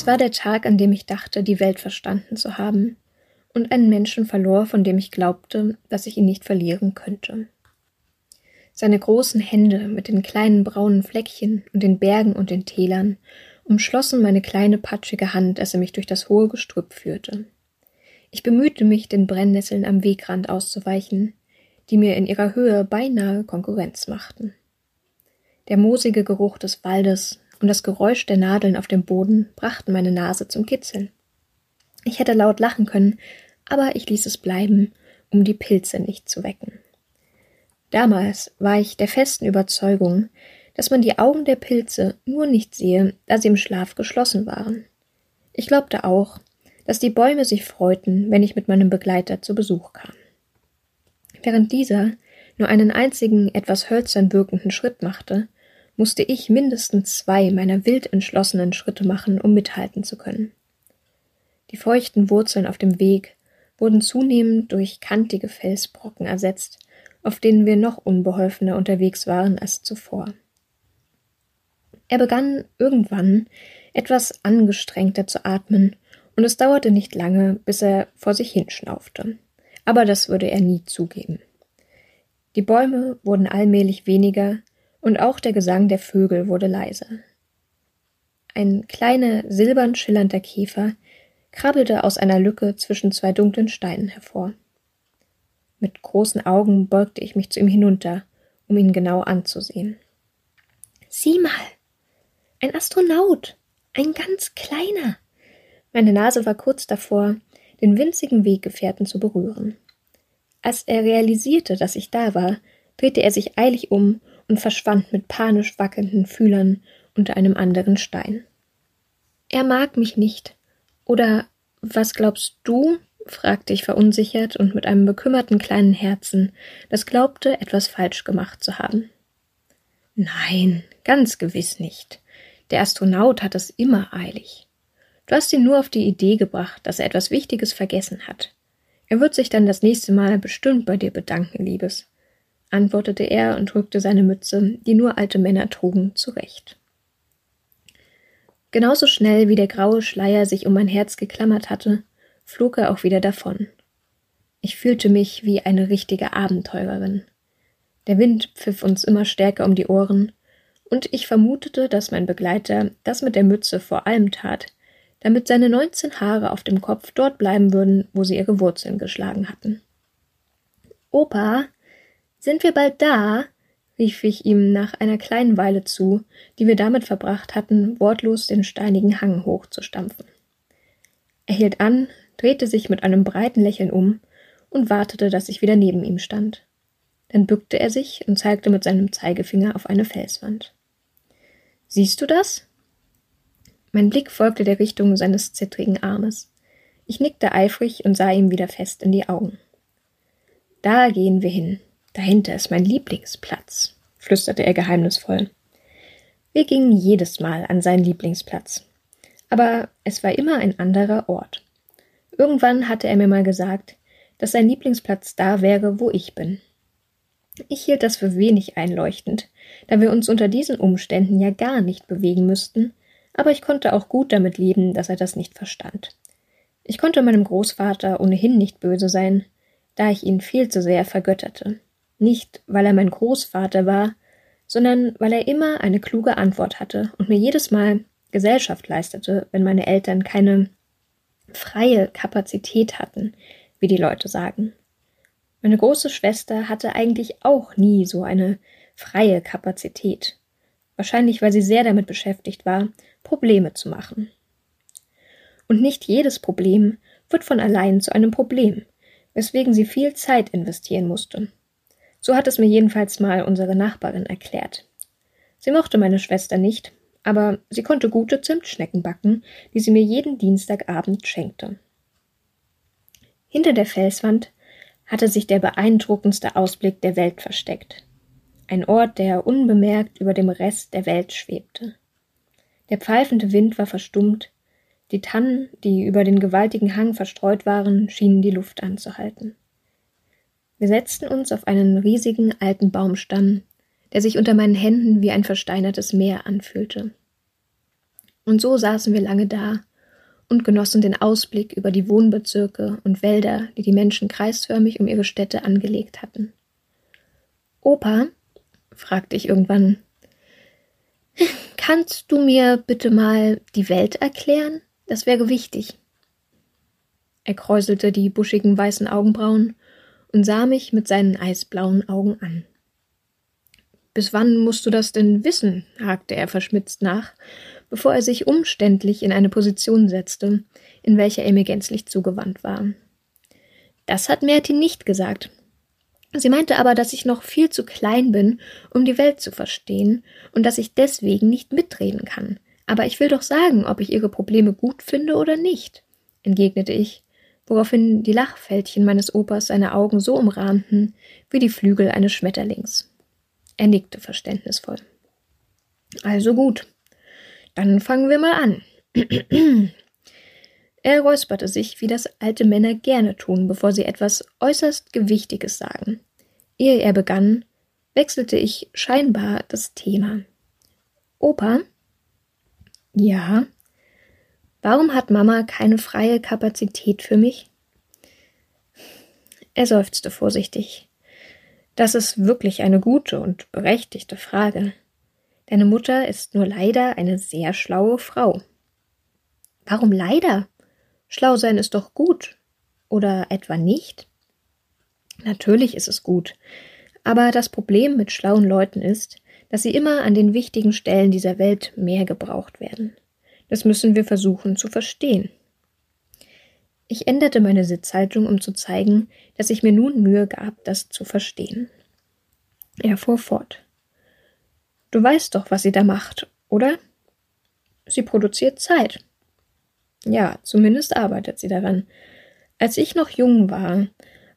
Es war der Tag, an dem ich dachte, die Welt verstanden zu haben und einen Menschen verlor, von dem ich glaubte, dass ich ihn nicht verlieren könnte. Seine großen Hände mit den kleinen braunen Fleckchen und den Bergen und den Tälern umschlossen meine kleine patschige Hand, als er mich durch das hohe Gestrüpp führte. Ich bemühte mich, den Brennnesseln am Wegrand auszuweichen, die mir in ihrer Höhe beinahe Konkurrenz machten. Der moosige Geruch des Waldes und das Geräusch der Nadeln auf dem Boden brachten meine Nase zum Kitzeln. Ich hätte laut lachen können, aber ich ließ es bleiben, um die Pilze nicht zu wecken. Damals war ich der festen Überzeugung, dass man die Augen der Pilze nur nicht sehe, da sie im Schlaf geschlossen waren. Ich glaubte auch, dass die Bäume sich freuten, wenn ich mit meinem Begleiter zu Besuch kam. Während dieser nur einen einzigen, etwas hölzern wirkenden Schritt machte, musste ich mindestens zwei meiner wild entschlossenen Schritte machen, um mithalten zu können. Die feuchten Wurzeln auf dem Weg wurden zunehmend durch kantige Felsbrocken ersetzt, auf denen wir noch unbeholfener unterwegs waren als zuvor. Er begann irgendwann etwas angestrengter zu atmen, und es dauerte nicht lange, bis er vor sich hinschnaufte. Aber das würde er nie zugeben. Die Bäume wurden allmählich weniger, und auch der Gesang der Vögel wurde leiser. Ein kleiner, silbern schillernder Käfer krabbelte aus einer Lücke zwischen zwei dunklen Steinen hervor. Mit großen Augen beugte ich mich zu ihm hinunter, um ihn genau anzusehen. Sieh mal. Ein Astronaut. Ein ganz kleiner. Meine Nase war kurz davor, den winzigen Weggefährten zu berühren. Als er realisierte, dass ich da war, drehte er sich eilig um und verschwand mit panisch wackelnden Fühlern unter einem anderen Stein. Er mag mich nicht. Oder was glaubst du? fragte ich verunsichert und mit einem bekümmerten kleinen Herzen, das glaubte, etwas falsch gemacht zu haben. Nein, ganz gewiss nicht. Der Astronaut hat es immer eilig. Du hast ihn nur auf die Idee gebracht, dass er etwas Wichtiges vergessen hat. Er wird sich dann das nächste Mal bestimmt bei dir bedanken, Liebes, antwortete er und rückte seine Mütze, die nur alte Männer trugen, zurecht. Genauso schnell wie der graue Schleier sich um mein Herz geklammert hatte, flog er auch wieder davon. Ich fühlte mich wie eine richtige Abenteurerin. Der Wind pfiff uns immer stärker um die Ohren, und ich vermutete, dass mein Begleiter das mit der Mütze vor allem tat, damit seine neunzehn Haare auf dem Kopf dort bleiben würden, wo sie ihre Wurzeln geschlagen hatten. Opa, sind wir bald da? rief ich ihm nach einer kleinen Weile zu, die wir damit verbracht hatten, wortlos den steinigen Hang hochzustampfen. Er hielt an, drehte sich mit einem breiten Lächeln um und wartete, dass ich wieder neben ihm stand. Dann bückte er sich und zeigte mit seinem Zeigefinger auf eine Felswand. Siehst du das? Mein Blick folgte der Richtung seines zittrigen Armes. Ich nickte eifrig und sah ihm wieder fest in die Augen. Da gehen wir hin, Dahinter ist mein Lieblingsplatz, flüsterte er geheimnisvoll. Wir gingen jedes Mal an seinen Lieblingsplatz. Aber es war immer ein anderer Ort. Irgendwann hatte er mir mal gesagt, dass sein Lieblingsplatz da wäre, wo ich bin. Ich hielt das für wenig einleuchtend, da wir uns unter diesen Umständen ja gar nicht bewegen müssten, aber ich konnte auch gut damit leben, dass er das nicht verstand. Ich konnte meinem Großvater ohnehin nicht böse sein, da ich ihn viel zu sehr vergötterte. Nicht, weil er mein Großvater war, sondern weil er immer eine kluge Antwort hatte und mir jedes Mal Gesellschaft leistete, wenn meine Eltern keine freie Kapazität hatten, wie die Leute sagen. Meine große Schwester hatte eigentlich auch nie so eine freie Kapazität. Wahrscheinlich, weil sie sehr damit beschäftigt war, Probleme zu machen. Und nicht jedes Problem wird von allein zu einem Problem, weswegen sie viel Zeit investieren musste. So hat es mir jedenfalls mal unsere Nachbarin erklärt. Sie mochte meine Schwester nicht, aber sie konnte gute Zimtschnecken backen, die sie mir jeden Dienstagabend schenkte. Hinter der Felswand hatte sich der beeindruckendste Ausblick der Welt versteckt. Ein Ort, der unbemerkt über dem Rest der Welt schwebte. Der pfeifende Wind war verstummt, die Tannen, die über den gewaltigen Hang verstreut waren, schienen die Luft anzuhalten. Wir setzten uns auf einen riesigen alten Baumstamm, der sich unter meinen Händen wie ein versteinertes Meer anfühlte. Und so saßen wir lange da und genossen den Ausblick über die Wohnbezirke und Wälder, die die Menschen kreisförmig um ihre Städte angelegt hatten. Opa, fragte ich irgendwann, kannst du mir bitte mal die Welt erklären? Das wäre wichtig. Er kräuselte die buschigen weißen Augenbrauen und sah mich mit seinen eisblauen Augen an. Bis wann musst du das denn wissen? hakte er verschmitzt nach, bevor er sich umständlich in eine Position setzte, in welcher er mir gänzlich zugewandt war. Das hat Mertin nicht gesagt. Sie meinte aber, dass ich noch viel zu klein bin, um die Welt zu verstehen, und dass ich deswegen nicht mitreden kann. Aber ich will doch sagen, ob ich ihre Probleme gut finde oder nicht, entgegnete ich, woraufhin die Lachfältchen meines Opas seine Augen so umrahmten wie die Flügel eines Schmetterlings. Er nickte verständnisvoll. Also gut, dann fangen wir mal an. er räusperte sich, wie das alte Männer gerne tun, bevor sie etwas äußerst Gewichtiges sagen. Ehe er begann, wechselte ich scheinbar das Thema. Opa? Ja. Warum hat Mama keine freie Kapazität für mich? Er seufzte vorsichtig. Das ist wirklich eine gute und berechtigte Frage. Deine Mutter ist nur leider eine sehr schlaue Frau. Warum leider? Schlau sein ist doch gut. Oder etwa nicht? Natürlich ist es gut. Aber das Problem mit schlauen Leuten ist, dass sie immer an den wichtigen Stellen dieser Welt mehr gebraucht werden. Das müssen wir versuchen zu verstehen. Ich änderte meine Sitzhaltung, um zu zeigen, dass ich mir nun Mühe gab, das zu verstehen. Er fuhr fort. Du weißt doch, was sie da macht, oder? Sie produziert Zeit. Ja, zumindest arbeitet sie daran. Als ich noch jung war,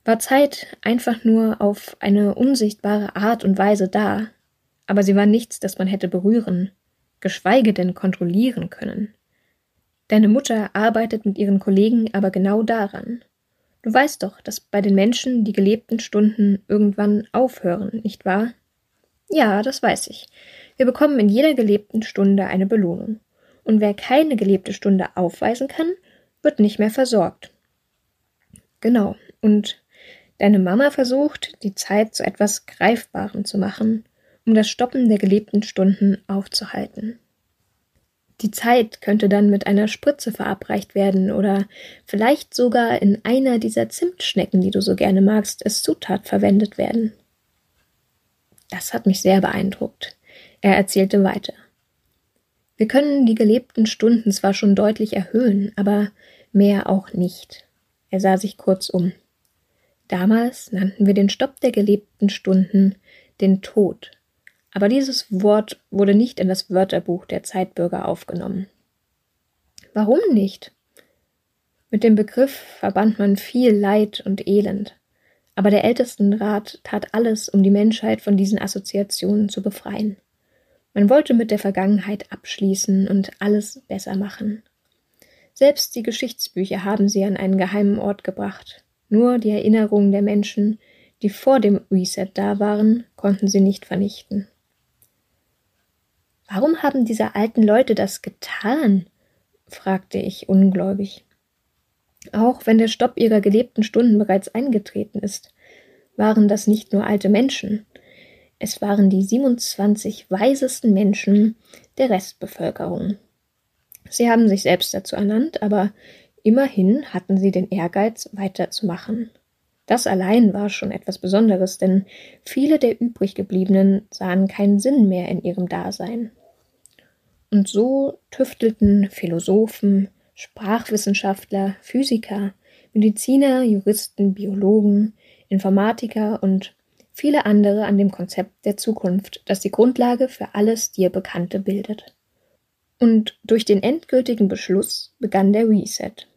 war Zeit einfach nur auf eine unsichtbare Art und Weise da, aber sie war nichts, das man hätte berühren, geschweige denn kontrollieren können. Deine Mutter arbeitet mit ihren Kollegen aber genau daran. Du weißt doch, dass bei den Menschen die gelebten Stunden irgendwann aufhören, nicht wahr? Ja, das weiß ich. Wir bekommen in jeder gelebten Stunde eine Belohnung. Und wer keine gelebte Stunde aufweisen kann, wird nicht mehr versorgt. Genau. Und deine Mama versucht, die Zeit zu etwas Greifbarem zu machen, um das Stoppen der gelebten Stunden aufzuhalten. Die Zeit könnte dann mit einer Spritze verabreicht werden oder vielleicht sogar in einer dieser Zimtschnecken, die du so gerne magst, als Zutat verwendet werden. Das hat mich sehr beeindruckt. Er erzählte weiter. Wir können die gelebten Stunden zwar schon deutlich erhöhen, aber mehr auch nicht. Er sah sich kurz um. Damals nannten wir den Stopp der gelebten Stunden den Tod aber dieses Wort wurde nicht in das Wörterbuch der Zeitbürger aufgenommen. Warum nicht? Mit dem Begriff verband man viel Leid und Elend, aber der Ältestenrat tat alles, um die Menschheit von diesen Assoziationen zu befreien. Man wollte mit der Vergangenheit abschließen und alles besser machen. Selbst die Geschichtsbücher haben sie an einen geheimen Ort gebracht. Nur die Erinnerungen der Menschen, die vor dem Reset da waren, konnten sie nicht vernichten. Warum haben diese alten Leute das getan? fragte ich ungläubig. Auch wenn der Stopp ihrer gelebten Stunden bereits eingetreten ist, waren das nicht nur alte Menschen, es waren die 27 weisesten Menschen der Restbevölkerung. Sie haben sich selbst dazu ernannt, aber immerhin hatten sie den Ehrgeiz, weiterzumachen. Das allein war schon etwas Besonderes, denn viele der übriggebliebenen sahen keinen Sinn mehr in ihrem Dasein. Und so tüftelten Philosophen, Sprachwissenschaftler, Physiker, Mediziner, Juristen, Biologen, Informatiker und viele andere an dem Konzept der Zukunft, das die Grundlage für alles dir Bekannte bildet. Und durch den endgültigen Beschluss begann der Reset.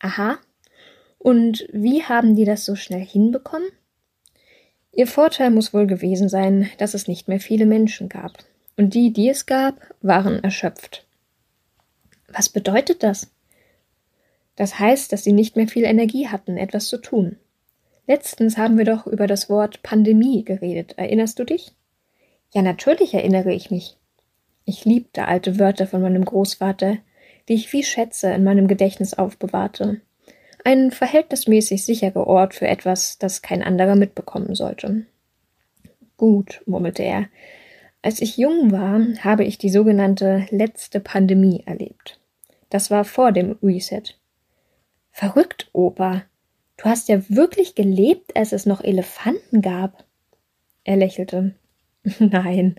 Aha. Und wie haben die das so schnell hinbekommen? Ihr Vorteil muss wohl gewesen sein, dass es nicht mehr viele Menschen gab und die, die es gab, waren erschöpft. Was bedeutet das? Das heißt, dass sie nicht mehr viel Energie hatten, etwas zu tun. Letztens haben wir doch über das Wort Pandemie geredet. Erinnerst du dich? Ja, natürlich erinnere ich mich. Ich liebte alte Wörter von meinem Großvater, die ich wie Schätze in meinem Gedächtnis aufbewahrte. Ein verhältnismäßig sicherer Ort für etwas, das kein anderer mitbekommen sollte. Gut, murmelte er. Als ich jung war, habe ich die sogenannte letzte Pandemie erlebt. Das war vor dem Reset. Verrückt, Opa. Du hast ja wirklich gelebt, als es noch Elefanten gab. Er lächelte. Nein,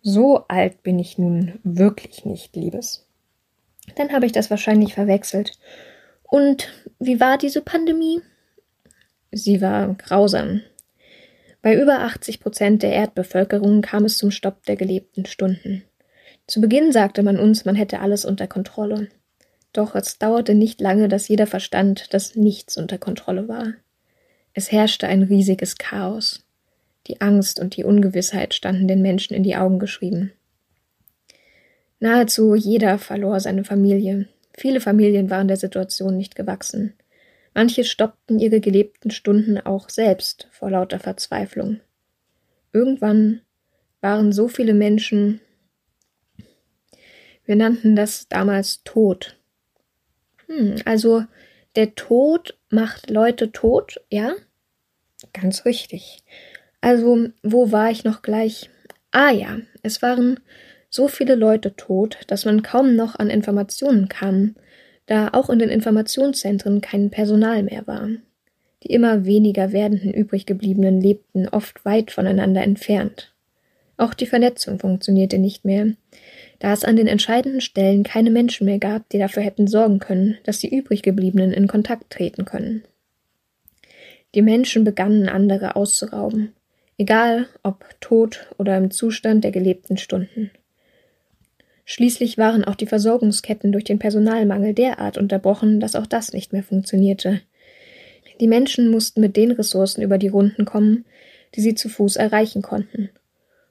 so alt bin ich nun wirklich nicht, Liebes. Dann habe ich das wahrscheinlich verwechselt. Und wie war diese Pandemie? Sie war grausam. Bei über 80 Prozent der Erdbevölkerung kam es zum Stopp der gelebten Stunden. Zu Beginn sagte man uns, man hätte alles unter Kontrolle. Doch es dauerte nicht lange, dass jeder verstand, dass nichts unter Kontrolle war. Es herrschte ein riesiges Chaos. Die Angst und die Ungewissheit standen den Menschen in die Augen geschrieben. Nahezu jeder verlor seine Familie. Viele Familien waren der Situation nicht gewachsen. Manche stoppten ihre gelebten Stunden auch selbst vor lauter Verzweiflung. Irgendwann waren so viele Menschen, wir nannten das damals Tod, hm, also der Tod macht Leute tot, ja? Ganz richtig. Also, wo war ich noch gleich? Ah ja, es waren so viele Leute tot, dass man kaum noch an Informationen kam, da auch in den Informationszentren kein Personal mehr war. Die immer weniger werdenden übriggebliebenen lebten oft weit voneinander entfernt. Auch die Vernetzung funktionierte nicht mehr, da es an den entscheidenden Stellen keine Menschen mehr gab, die dafür hätten sorgen können, dass die übriggebliebenen in Kontakt treten können. Die Menschen begannen andere auszurauben, egal ob tot oder im Zustand der gelebten Stunden. Schließlich waren auch die Versorgungsketten durch den Personalmangel derart unterbrochen, dass auch das nicht mehr funktionierte. Die Menschen mussten mit den Ressourcen über die Runden kommen, die sie zu Fuß erreichen konnten,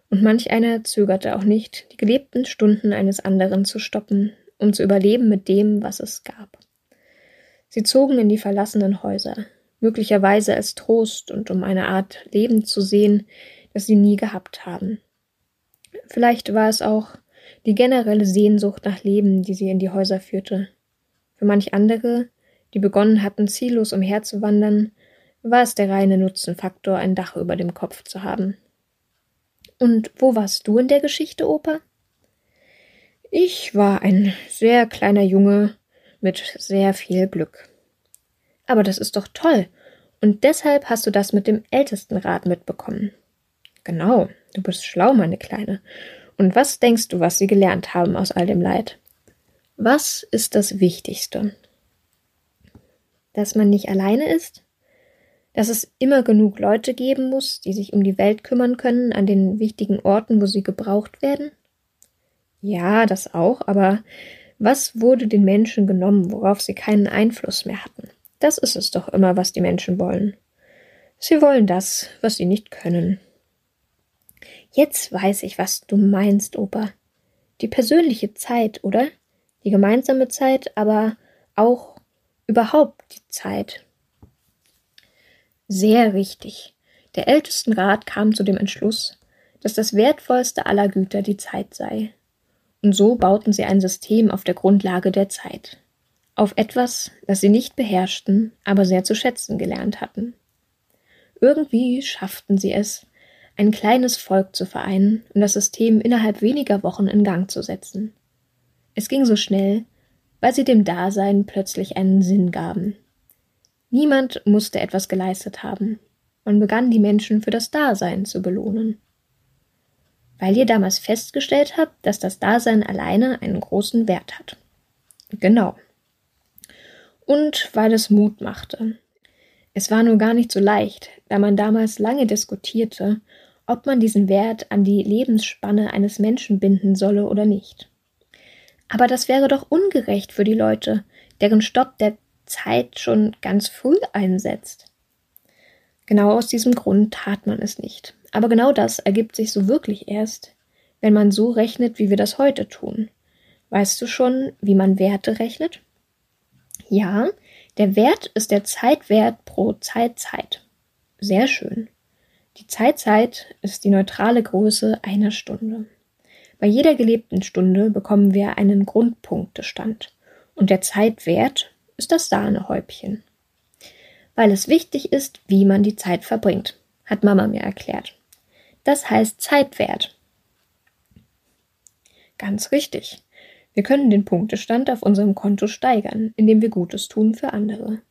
und manch einer zögerte auch nicht, die gelebten Stunden eines anderen zu stoppen, um zu überleben mit dem, was es gab. Sie zogen in die verlassenen Häuser, möglicherweise als Trost und um eine Art Leben zu sehen, das sie nie gehabt haben. Vielleicht war es auch die generelle Sehnsucht nach Leben, die sie in die Häuser führte. Für manch andere, die begonnen hatten, ziellos umherzuwandern, war es der reine Nutzenfaktor, ein Dach über dem Kopf zu haben. Und wo warst du in der Geschichte, Opa? Ich war ein sehr kleiner Junge mit sehr viel Glück. Aber das ist doch toll. Und deshalb hast du das mit dem Ältestenrat mitbekommen. Genau, du bist schlau, meine Kleine. Und was denkst du, was sie gelernt haben aus all dem Leid? Was ist das Wichtigste? Dass man nicht alleine ist? dass es immer genug Leute geben muss, die sich um die Welt kümmern können an den wichtigen Orten, wo sie gebraucht werden? Ja, das auch, aber was wurde den Menschen genommen, worauf sie keinen Einfluss mehr hatten? Das ist es doch immer, was die Menschen wollen. Sie wollen das, was sie nicht können. Jetzt weiß ich, was du meinst, Opa. Die persönliche Zeit, oder? Die gemeinsame Zeit, aber auch überhaupt die Zeit, sehr richtig. Der Ältestenrat kam zu dem Entschluss, dass das wertvollste aller Güter die Zeit sei. Und so bauten sie ein System auf der Grundlage der Zeit. Auf etwas, das sie nicht beherrschten, aber sehr zu schätzen gelernt hatten. Irgendwie schafften sie es, ein kleines Volk zu vereinen und das System innerhalb weniger Wochen in Gang zu setzen. Es ging so schnell, weil sie dem Dasein plötzlich einen Sinn gaben. Niemand musste etwas geleistet haben. Man begann die Menschen für das Dasein zu belohnen. Weil ihr damals festgestellt habt, dass das Dasein alleine einen großen Wert hat. Genau. Und weil es Mut machte. Es war nur gar nicht so leicht, da man damals lange diskutierte, ob man diesen Wert an die Lebensspanne eines Menschen binden solle oder nicht. Aber das wäre doch ungerecht für die Leute, deren Stopp der Zeit schon ganz früh einsetzt. Genau aus diesem Grund tat man es nicht. Aber genau das ergibt sich so wirklich erst, wenn man so rechnet, wie wir das heute tun. Weißt du schon, wie man Werte rechnet? Ja, der Wert ist der Zeitwert pro Zeitzeit. Sehr schön. Die Zeitzeit ist die neutrale Größe einer Stunde. Bei jeder gelebten Stunde bekommen wir einen Grundpunktestand und der Zeitwert ist das Sahnehäubchen. Weil es wichtig ist, wie man die Zeit verbringt, hat Mama mir erklärt. Das heißt Zeitwert. Ganz richtig. Wir können den Punktestand auf unserem Konto steigern, indem wir Gutes tun für andere.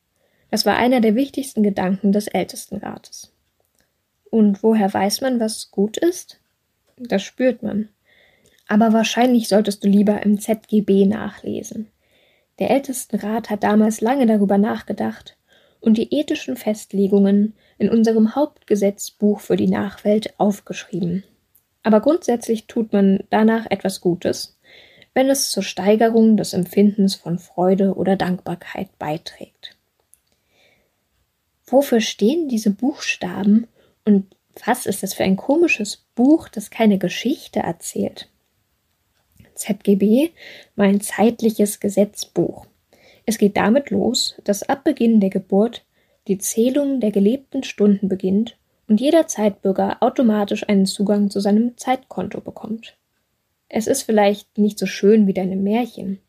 Das war einer der wichtigsten Gedanken des Ältestenrates. Und woher weiß man, was gut ist? Das spürt man. Aber wahrscheinlich solltest du lieber im ZGB nachlesen. Der Ältestenrat hat damals lange darüber nachgedacht und die ethischen Festlegungen in unserem Hauptgesetzbuch für die Nachwelt aufgeschrieben. Aber grundsätzlich tut man danach etwas Gutes, wenn es zur Steigerung des Empfindens von Freude oder Dankbarkeit beiträgt. Wofür stehen diese Buchstaben und was ist das für ein komisches Buch, das keine Geschichte erzählt? ZGB mein zeitliches Gesetzbuch. Es geht damit los, dass ab Beginn der Geburt die Zählung der gelebten Stunden beginnt und jeder Zeitbürger automatisch einen Zugang zu seinem Zeitkonto bekommt. Es ist vielleicht nicht so schön wie deine Märchen,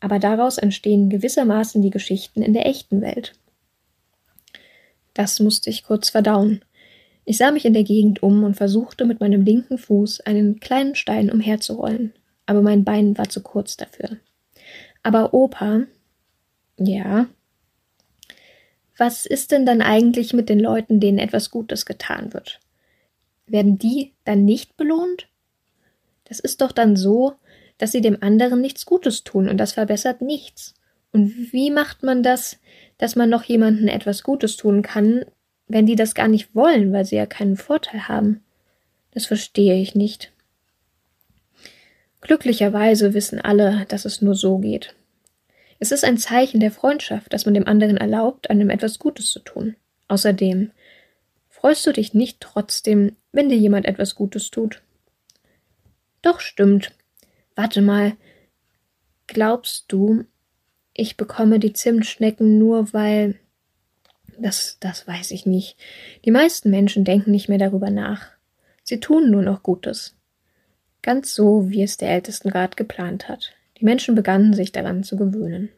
aber daraus entstehen gewissermaßen die Geschichten in der echten Welt. Das musste ich kurz verdauen. Ich sah mich in der Gegend um und versuchte mit meinem linken Fuß einen kleinen Stein umherzurollen, aber mein Bein war zu kurz dafür. Aber Opa, ja, was ist denn dann eigentlich mit den Leuten, denen etwas Gutes getan wird? Werden die dann nicht belohnt? Das ist doch dann so, dass sie dem anderen nichts Gutes tun und das verbessert nichts. Und wie macht man das, dass man noch jemandem etwas Gutes tun kann, wenn die das gar nicht wollen, weil sie ja keinen Vorteil haben? Das verstehe ich nicht. Glücklicherweise wissen alle, dass es nur so geht. Es ist ein Zeichen der Freundschaft, dass man dem anderen erlaubt, einem etwas Gutes zu tun. Außerdem, freust du dich nicht trotzdem, wenn dir jemand etwas Gutes tut? Doch stimmt. Warte mal. Glaubst du, ich bekomme die Zimtschnecken nur weil. Das, das weiß ich nicht. Die meisten Menschen denken nicht mehr darüber nach. Sie tun nur noch Gutes. Ganz so, wie es der Ältestenrat geplant hat. Die Menschen begannen sich daran zu gewöhnen.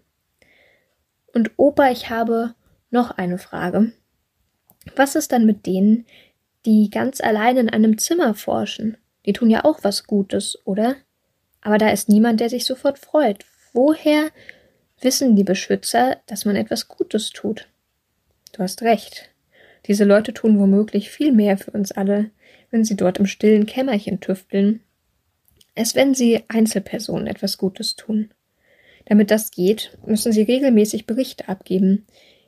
Und Opa, ich habe noch eine Frage. Was ist dann mit denen, die ganz allein in einem Zimmer forschen? Die tun ja auch was Gutes, oder? Aber da ist niemand, der sich sofort freut. Woher wissen die Beschützer, dass man etwas Gutes tut? Du hast recht. Diese Leute tun womöglich viel mehr für uns alle, wenn sie dort im stillen Kämmerchen tüfteln als wenn sie Einzelpersonen etwas Gutes tun. Damit das geht, müssen sie regelmäßig Berichte abgeben,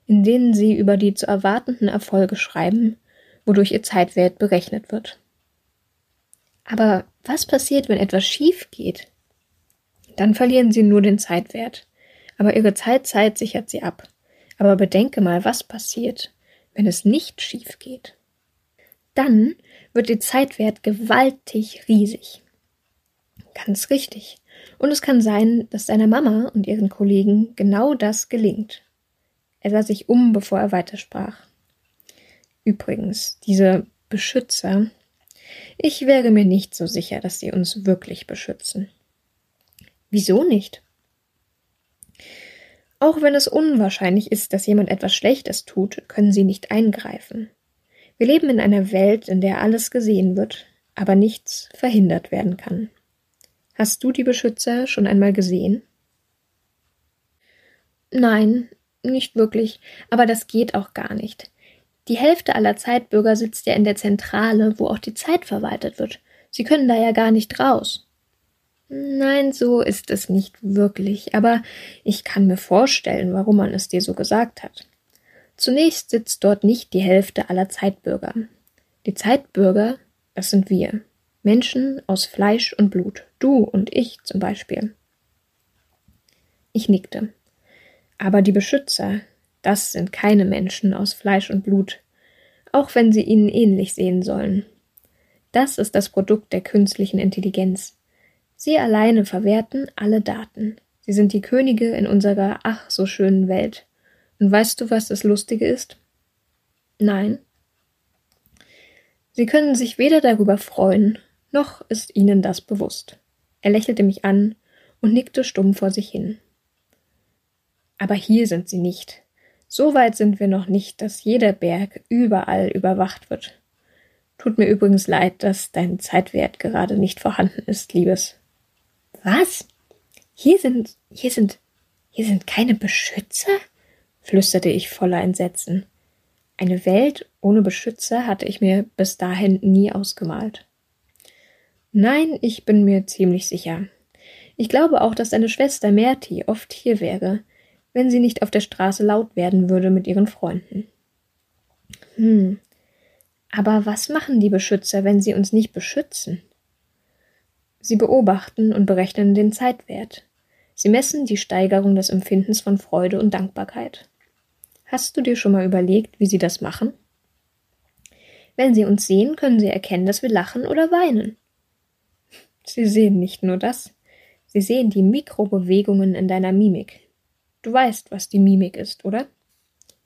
in denen sie über die zu erwartenden Erfolge schreiben, wodurch ihr Zeitwert berechnet wird. Aber was passiert, wenn etwas schief geht? Dann verlieren sie nur den Zeitwert, aber ihre Zeitzeit sichert sie ab. Aber bedenke mal, was passiert, wenn es nicht schief geht. Dann wird ihr Zeitwert gewaltig riesig. Ganz richtig. Und es kann sein, dass seiner Mama und ihren Kollegen genau das gelingt. Er sah sich um, bevor er weitersprach. Übrigens, diese Beschützer, ich wäre mir nicht so sicher, dass sie uns wirklich beschützen. Wieso nicht? Auch wenn es unwahrscheinlich ist, dass jemand etwas Schlechtes tut, können sie nicht eingreifen. Wir leben in einer Welt, in der alles gesehen wird, aber nichts verhindert werden kann. Hast du die Beschützer schon einmal gesehen? Nein, nicht wirklich, aber das geht auch gar nicht. Die Hälfte aller Zeitbürger sitzt ja in der Zentrale, wo auch die Zeit verwaltet wird. Sie können da ja gar nicht raus. Nein, so ist es nicht wirklich, aber ich kann mir vorstellen, warum man es dir so gesagt hat. Zunächst sitzt dort nicht die Hälfte aller Zeitbürger. Die Zeitbürger, das sind wir. Menschen aus Fleisch und Blut, du und ich zum Beispiel. Ich nickte. Aber die Beschützer, das sind keine Menschen aus Fleisch und Blut, auch wenn sie ihnen ähnlich sehen sollen. Das ist das Produkt der künstlichen Intelligenz. Sie alleine verwerten alle Daten. Sie sind die Könige in unserer ach so schönen Welt. Und weißt du, was das Lustige ist? Nein. Sie können sich weder darüber freuen, noch ist ihnen das bewusst. Er lächelte mich an und nickte stumm vor sich hin. Aber hier sind sie nicht. So weit sind wir noch nicht, dass jeder Berg überall überwacht wird. Tut mir übrigens leid, dass dein Zeitwert gerade nicht vorhanden ist, Liebes. Was? Hier sind, hier sind, hier sind keine Beschützer? flüsterte ich voller Entsetzen. Eine Welt ohne Beschützer hatte ich mir bis dahin nie ausgemalt. Nein, ich bin mir ziemlich sicher. Ich glaube auch, dass deine Schwester Merti oft hier wäre, wenn sie nicht auf der Straße laut werden würde mit ihren Freunden. Hm. Aber was machen die Beschützer, wenn sie uns nicht beschützen? Sie beobachten und berechnen den Zeitwert. Sie messen die Steigerung des Empfindens von Freude und Dankbarkeit. Hast du dir schon mal überlegt, wie sie das machen? Wenn sie uns sehen, können sie erkennen, dass wir lachen oder weinen. Sie sehen nicht nur das, sie sehen die Mikrobewegungen in deiner Mimik. Du weißt, was die Mimik ist, oder?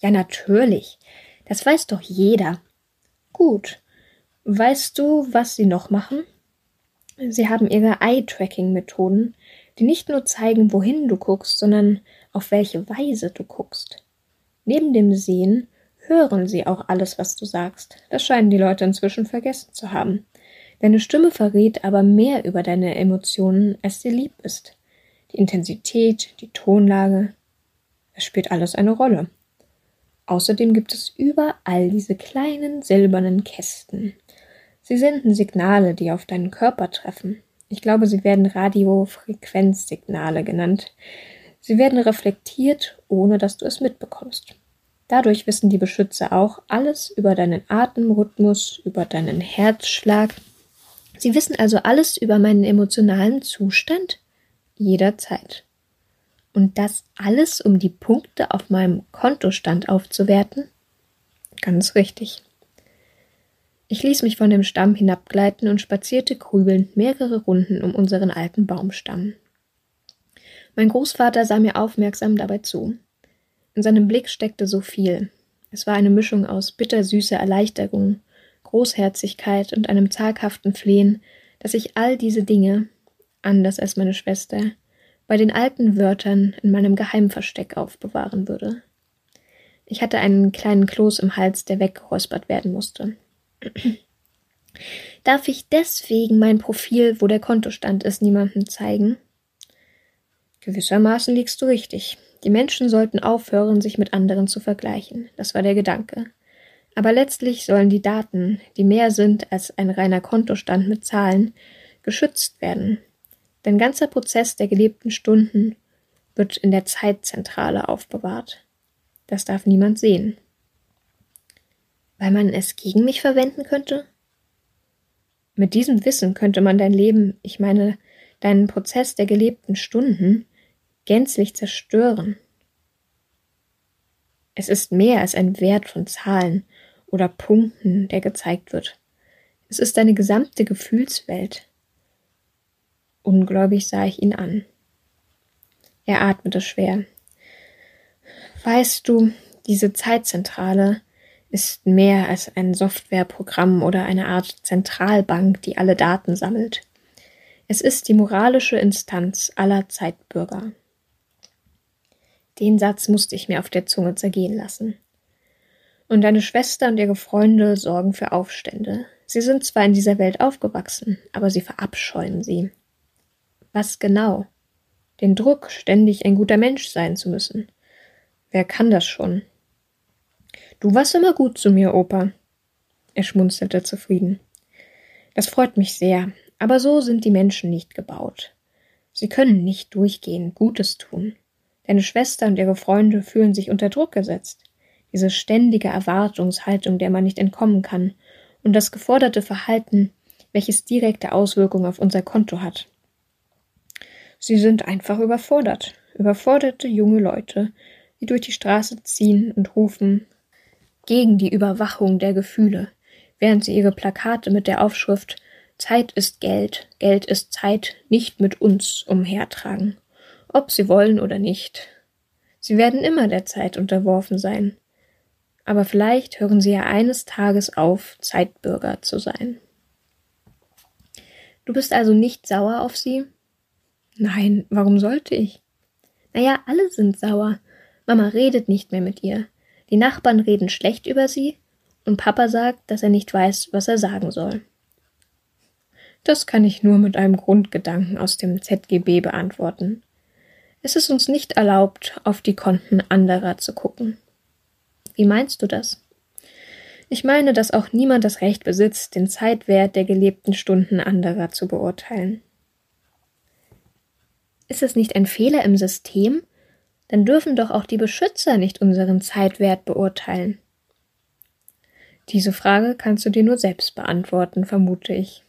Ja, natürlich. Das weiß doch jeder. Gut. Weißt du, was sie noch machen? Sie haben ihre Eye-Tracking-Methoden, die nicht nur zeigen, wohin du guckst, sondern auf welche Weise du guckst. Neben dem Sehen hören sie auch alles, was du sagst. Das scheinen die Leute inzwischen vergessen zu haben. Deine Stimme verrät aber mehr über deine Emotionen, als dir lieb ist. Die Intensität, die Tonlage, es spielt alles eine Rolle. Außerdem gibt es überall diese kleinen silbernen Kästen. Sie senden Signale, die auf deinen Körper treffen. Ich glaube, sie werden Radiofrequenzsignale genannt. Sie werden reflektiert, ohne dass du es mitbekommst. Dadurch wissen die Beschützer auch alles über deinen Atemrhythmus, über deinen Herzschlag. Sie wissen also alles über meinen emotionalen Zustand jederzeit. Und das alles, um die Punkte auf meinem Kontostand aufzuwerten? Ganz richtig. Ich ließ mich von dem Stamm hinabgleiten und spazierte grübelnd mehrere Runden um unseren alten Baumstamm. Mein Großvater sah mir aufmerksam dabei zu. In seinem Blick steckte so viel. Es war eine Mischung aus bittersüßer Erleichterung, Großherzigkeit und einem zaghaften Flehen, dass ich all diese Dinge, anders als meine Schwester, bei den alten Wörtern in meinem Geheimversteck aufbewahren würde. Ich hatte einen kleinen Kloß im Hals, der weggeräuspert werden musste. Darf ich deswegen mein Profil, wo der Kontostand ist, niemandem zeigen? Gewissermaßen liegst du richtig. Die Menschen sollten aufhören, sich mit anderen zu vergleichen. Das war der Gedanke. Aber letztlich sollen die Daten, die mehr sind als ein reiner Kontostand mit Zahlen, geschützt werden, Dein ganzer Prozess der gelebten Stunden wird in der Zeitzentrale aufbewahrt. Das darf niemand sehen. Weil man es gegen mich verwenden könnte? Mit diesem Wissen könnte man dein Leben, ich meine deinen Prozess der gelebten Stunden, gänzlich zerstören. Es ist mehr als ein Wert von Zahlen oder Punkten, der gezeigt wird. Es ist deine gesamte Gefühlswelt. Ungläubig sah ich ihn an. Er atmete schwer. Weißt du, diese Zeitzentrale ist mehr als ein Softwareprogramm oder eine Art Zentralbank, die alle Daten sammelt. Es ist die moralische Instanz aller Zeitbürger. Den Satz musste ich mir auf der Zunge zergehen lassen. Und deine Schwester und ihre Freunde sorgen für Aufstände. Sie sind zwar in dieser Welt aufgewachsen, aber sie verabscheuen sie. Was genau? Den Druck, ständig ein guter Mensch sein zu müssen. Wer kann das schon? Du warst immer gut zu mir, Opa. Er schmunzelte zufrieden. Das freut mich sehr, aber so sind die Menschen nicht gebaut. Sie können nicht durchgehend Gutes tun. Deine Schwester und ihre Freunde fühlen sich unter Druck gesetzt. Diese ständige Erwartungshaltung, der man nicht entkommen kann, und das geforderte Verhalten, welches direkte Auswirkungen auf unser Konto hat. Sie sind einfach überfordert. Überforderte junge Leute, die durch die Straße ziehen und rufen gegen die Überwachung der Gefühle, während sie ihre Plakate mit der Aufschrift Zeit ist Geld, Geld ist Zeit nicht mit uns umhertragen, ob sie wollen oder nicht. Sie werden immer der Zeit unterworfen sein. Aber vielleicht hören sie ja eines Tages auf, Zeitbürger zu sein. Du bist also nicht sauer auf sie? Nein, warum sollte ich? Naja, alle sind sauer. Mama redet nicht mehr mit ihr. Die Nachbarn reden schlecht über sie und Papa sagt, dass er nicht weiß, was er sagen soll. Das kann ich nur mit einem Grundgedanken aus dem ZGB beantworten. Es ist uns nicht erlaubt, auf die Konten anderer zu gucken. Wie meinst du das? Ich meine, dass auch niemand das Recht besitzt, den Zeitwert der gelebten Stunden anderer zu beurteilen. Ist es nicht ein Fehler im System? Dann dürfen doch auch die Beschützer nicht unseren Zeitwert beurteilen. Diese Frage kannst du dir nur selbst beantworten, vermute ich.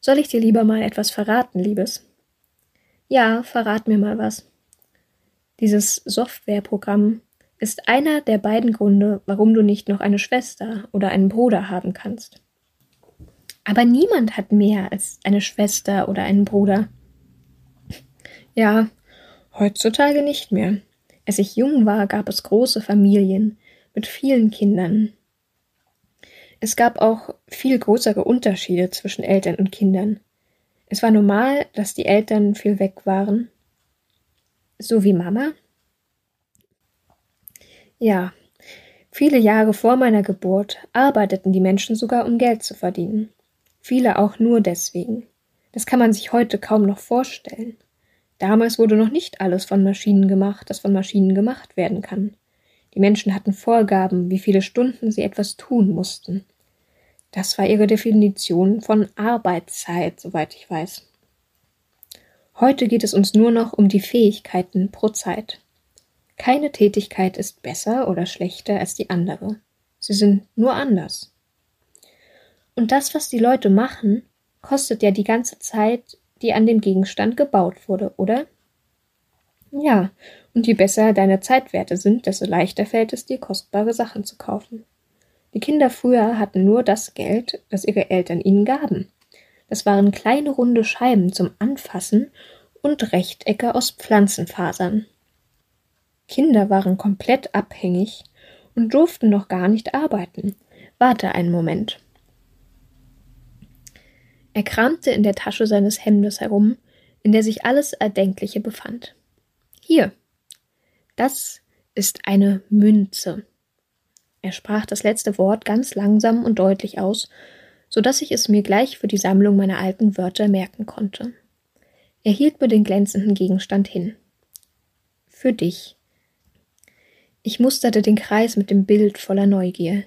Soll ich dir lieber mal etwas verraten, Liebes? Ja, verrat mir mal was. Dieses Softwareprogramm ist einer der beiden Gründe, warum du nicht noch eine Schwester oder einen Bruder haben kannst. Aber niemand hat mehr als eine Schwester oder einen Bruder. Ja, heutzutage nicht mehr. Als ich jung war, gab es große Familien mit vielen Kindern. Es gab auch viel größere Unterschiede zwischen Eltern und Kindern. Es war normal, dass die Eltern viel weg waren. So wie Mama? Ja, viele Jahre vor meiner Geburt arbeiteten die Menschen sogar, um Geld zu verdienen. Viele auch nur deswegen. Das kann man sich heute kaum noch vorstellen. Damals wurde noch nicht alles von Maschinen gemacht, das von Maschinen gemacht werden kann. Die Menschen hatten Vorgaben, wie viele Stunden sie etwas tun mussten. Das war ihre Definition von Arbeitszeit, soweit ich weiß. Heute geht es uns nur noch um die Fähigkeiten pro Zeit. Keine Tätigkeit ist besser oder schlechter als die andere. Sie sind nur anders. Und das, was die Leute machen, kostet ja die ganze Zeit, die an dem Gegenstand gebaut wurde, oder? Ja, und je besser deine Zeitwerte sind, desto leichter fällt es dir, kostbare Sachen zu kaufen. Die Kinder früher hatten nur das Geld, das ihre Eltern ihnen gaben. Das waren kleine runde Scheiben zum Anfassen und Rechtecke aus Pflanzenfasern. Kinder waren komplett abhängig und durften noch gar nicht arbeiten. Warte einen Moment. Er kramte in der Tasche seines Hemdes herum, in der sich alles Erdenkliche befand. Hier. Das ist eine Münze. Er sprach das letzte Wort ganz langsam und deutlich aus, so dass ich es mir gleich für die Sammlung meiner alten Wörter merken konnte. Er hielt mir den glänzenden Gegenstand hin. Für dich. Ich musterte den Kreis mit dem Bild voller Neugier.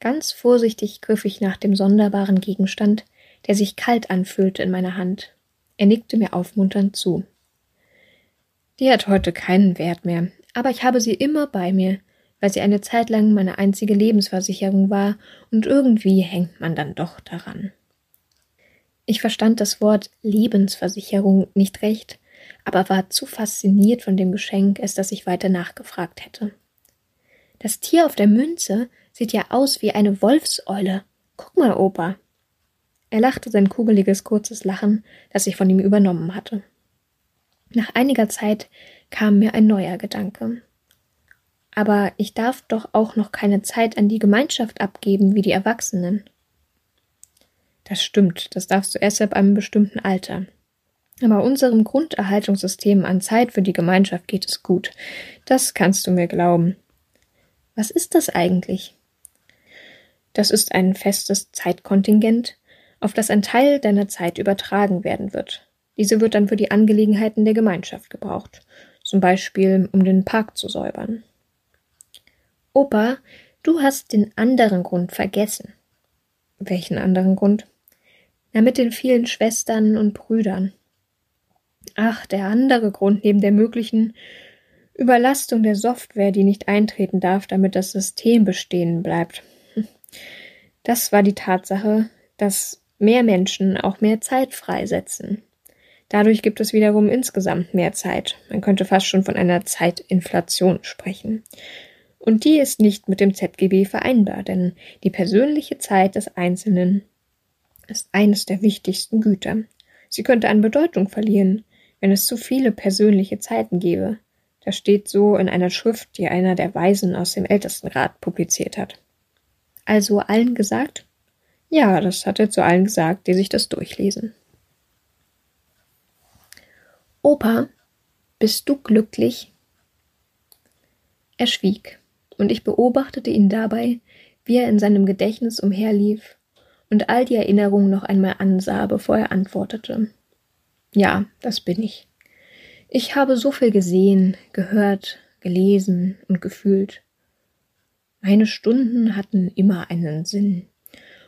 Ganz vorsichtig griff ich nach dem sonderbaren Gegenstand, der sich kalt anfühlte in meiner Hand. Er nickte mir aufmunternd zu. Die hat heute keinen Wert mehr, aber ich habe sie immer bei mir, weil sie eine Zeit lang meine einzige Lebensversicherung war, und irgendwie hängt man dann doch daran. Ich verstand das Wort Lebensversicherung nicht recht, aber war zu fasziniert von dem Geschenk, als dass ich weiter nachgefragt hätte. Das Tier auf der Münze sieht ja aus wie eine Wolfseule. Guck mal, Opa. Er lachte sein kugeliges, kurzes Lachen, das ich von ihm übernommen hatte. Nach einiger Zeit kam mir ein neuer Gedanke. Aber ich darf doch auch noch keine Zeit an die Gemeinschaft abgeben wie die Erwachsenen. Das stimmt, das darfst du erst ab einem bestimmten Alter. Aber unserem Grunderhaltungssystem an Zeit für die Gemeinschaft geht es gut. Das kannst du mir glauben. Was ist das eigentlich? Das ist ein festes Zeitkontingent, auf das ein Teil deiner Zeit übertragen werden wird. Diese wird dann für die Angelegenheiten der Gemeinschaft gebraucht, zum Beispiel um den Park zu säubern. Opa, du hast den anderen Grund vergessen. Welchen anderen Grund? Na, mit den vielen Schwestern und Brüdern. Ach, der andere Grund neben der möglichen Überlastung der Software, die nicht eintreten darf, damit das System bestehen bleibt. Das war die Tatsache, dass mehr Menschen auch mehr Zeit freisetzen. Dadurch gibt es wiederum insgesamt mehr Zeit. Man könnte fast schon von einer Zeitinflation sprechen. Und die ist nicht mit dem ZGB vereinbar, denn die persönliche Zeit des Einzelnen ist eines der wichtigsten Güter. Sie könnte an Bedeutung verlieren, wenn es zu viele persönliche Zeiten gäbe. Das steht so in einer Schrift, die einer der Weisen aus dem Ältestenrat publiziert hat. Also allen gesagt? Ja, das hat er zu allen gesagt, die sich das durchlesen. Opa, bist du glücklich? Er schwieg, und ich beobachtete ihn dabei, wie er in seinem Gedächtnis umherlief und all die Erinnerungen noch einmal ansah, bevor er antwortete. Ja, das bin ich. Ich habe so viel gesehen, gehört, gelesen und gefühlt. Meine Stunden hatten immer einen Sinn.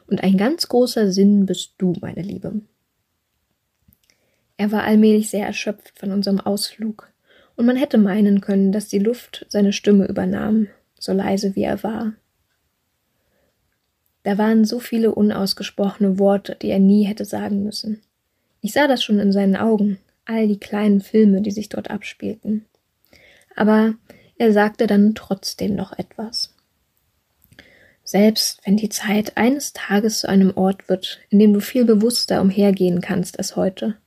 Und ein ganz großer Sinn bist du, meine Liebe. Er war allmählich sehr erschöpft von unserem Ausflug, und man hätte meinen können, dass die Luft seine Stimme übernahm, so leise wie er war. Da waren so viele unausgesprochene Worte, die er nie hätte sagen müssen. Ich sah das schon in seinen Augen, all die kleinen Filme, die sich dort abspielten. Aber er sagte dann trotzdem noch etwas. Selbst wenn die Zeit eines Tages zu einem Ort wird, in dem du viel bewusster umhergehen kannst als heute,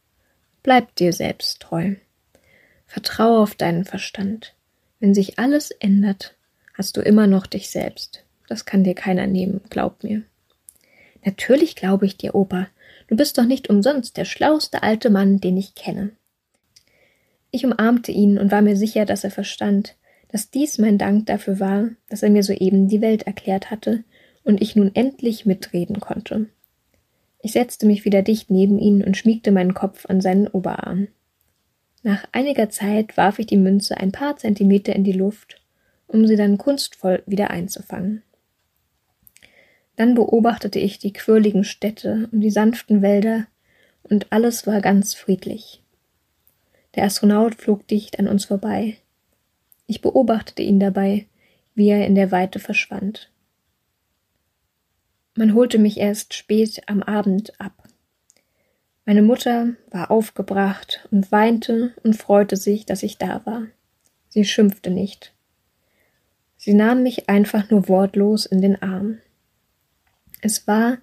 bleib dir selbst treu. Vertraue auf deinen Verstand. Wenn sich alles ändert, hast du immer noch dich selbst. Das kann dir keiner nehmen, glaub mir. Natürlich glaube ich dir, Opa. Du bist doch nicht umsonst der schlauste alte Mann, den ich kenne. Ich umarmte ihn und war mir sicher, dass er verstand, dass dies mein Dank dafür war, dass er mir soeben die Welt erklärt hatte und ich nun endlich mitreden konnte. Ich setzte mich wieder dicht neben ihn und schmiegte meinen Kopf an seinen Oberarm. Nach einiger Zeit warf ich die Münze ein paar Zentimeter in die Luft, um sie dann kunstvoll wieder einzufangen. Dann beobachtete ich die quirligen Städte und die sanften Wälder, und alles war ganz friedlich. Der Astronaut flog dicht an uns vorbei. Ich beobachtete ihn dabei, wie er in der Weite verschwand. Man holte mich erst spät am Abend ab. Meine Mutter war aufgebracht und weinte und freute sich, dass ich da war. Sie schimpfte nicht. Sie nahm mich einfach nur wortlos in den Arm. Es war,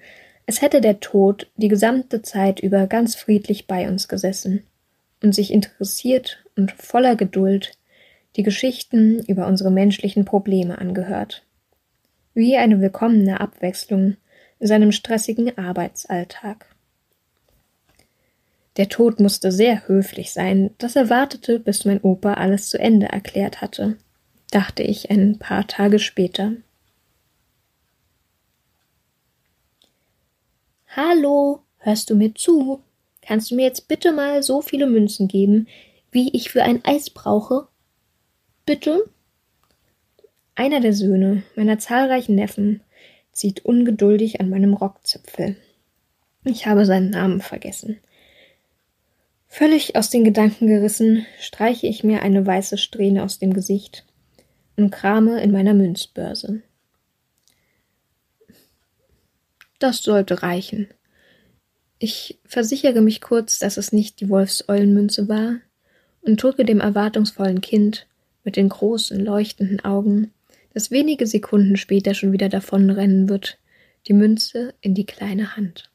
als hätte der Tod die gesamte Zeit über ganz friedlich bei uns gesessen und sich interessiert und voller Geduld die Geschichten über unsere menschlichen Probleme angehört. Wie eine willkommene Abwechslung in seinem stressigen Arbeitsalltag. Der Tod musste sehr höflich sein, dass er wartete, bis mein Opa alles zu Ende erklärt hatte, dachte ich ein paar Tage später. Hallo, hörst du mir zu? Kannst du mir jetzt bitte mal so viele Münzen geben, wie ich für ein Eis brauche? Bitte? Einer der Söhne meiner zahlreichen Neffen zieht ungeduldig an meinem Rockzipfel. Ich habe seinen Namen vergessen. Völlig aus den Gedanken gerissen, streiche ich mir eine weiße Strähne aus dem Gesicht und krame in meiner Münzbörse. Das sollte reichen. Ich versichere mich kurz, dass es nicht die Wolfseulenmünze war und drücke dem erwartungsvollen Kind mit den großen, leuchtenden Augen, das wenige Sekunden später schon wieder davonrennen wird, die Münze in die kleine Hand.